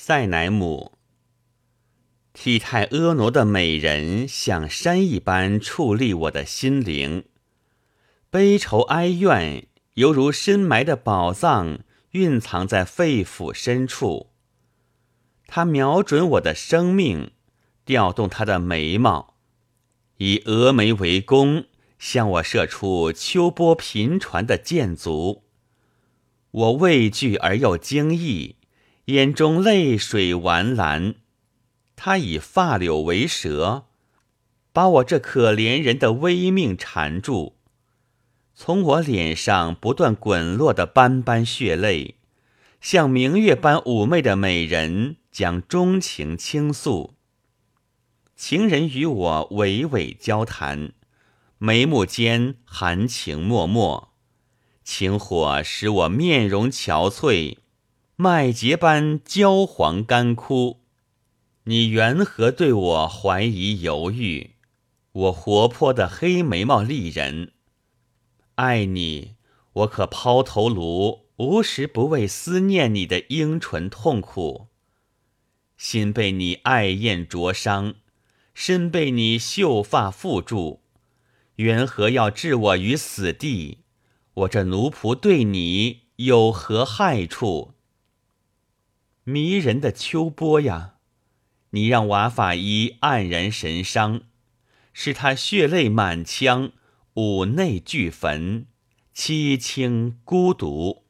塞乃姆，体态婀娜的美人，像山一般矗立我的心灵。悲愁哀怨，犹如深埋的宝藏，蕴藏在肺腑深处。他瞄准我的生命，调动他的眉毛，以峨眉为弓，向我射出秋波频传的箭足。我畏惧而又惊异，眼中泪水丸蓝。他以发柳为蛇，把我这可怜人的微命缠住。从我脸上不断滚落的斑斑血泪，像明月般妩媚的美人将钟情倾诉。情人与我娓娓交谈，眉目间含情脉脉，情火使我面容憔悴，麦秸般焦黄干枯。你缘何对我怀疑犹豫？我活泼的黑眉毛丽人。爱你，我可抛头颅，无时不为思念你的樱唇痛苦。心被你爱艳灼伤，身被你秀发缚住，缘何要置我于死地？我这奴仆对你有何害处？迷人的秋波呀，你让瓦法伊黯然神伤，使他血泪满腔。五内俱焚，凄清孤独。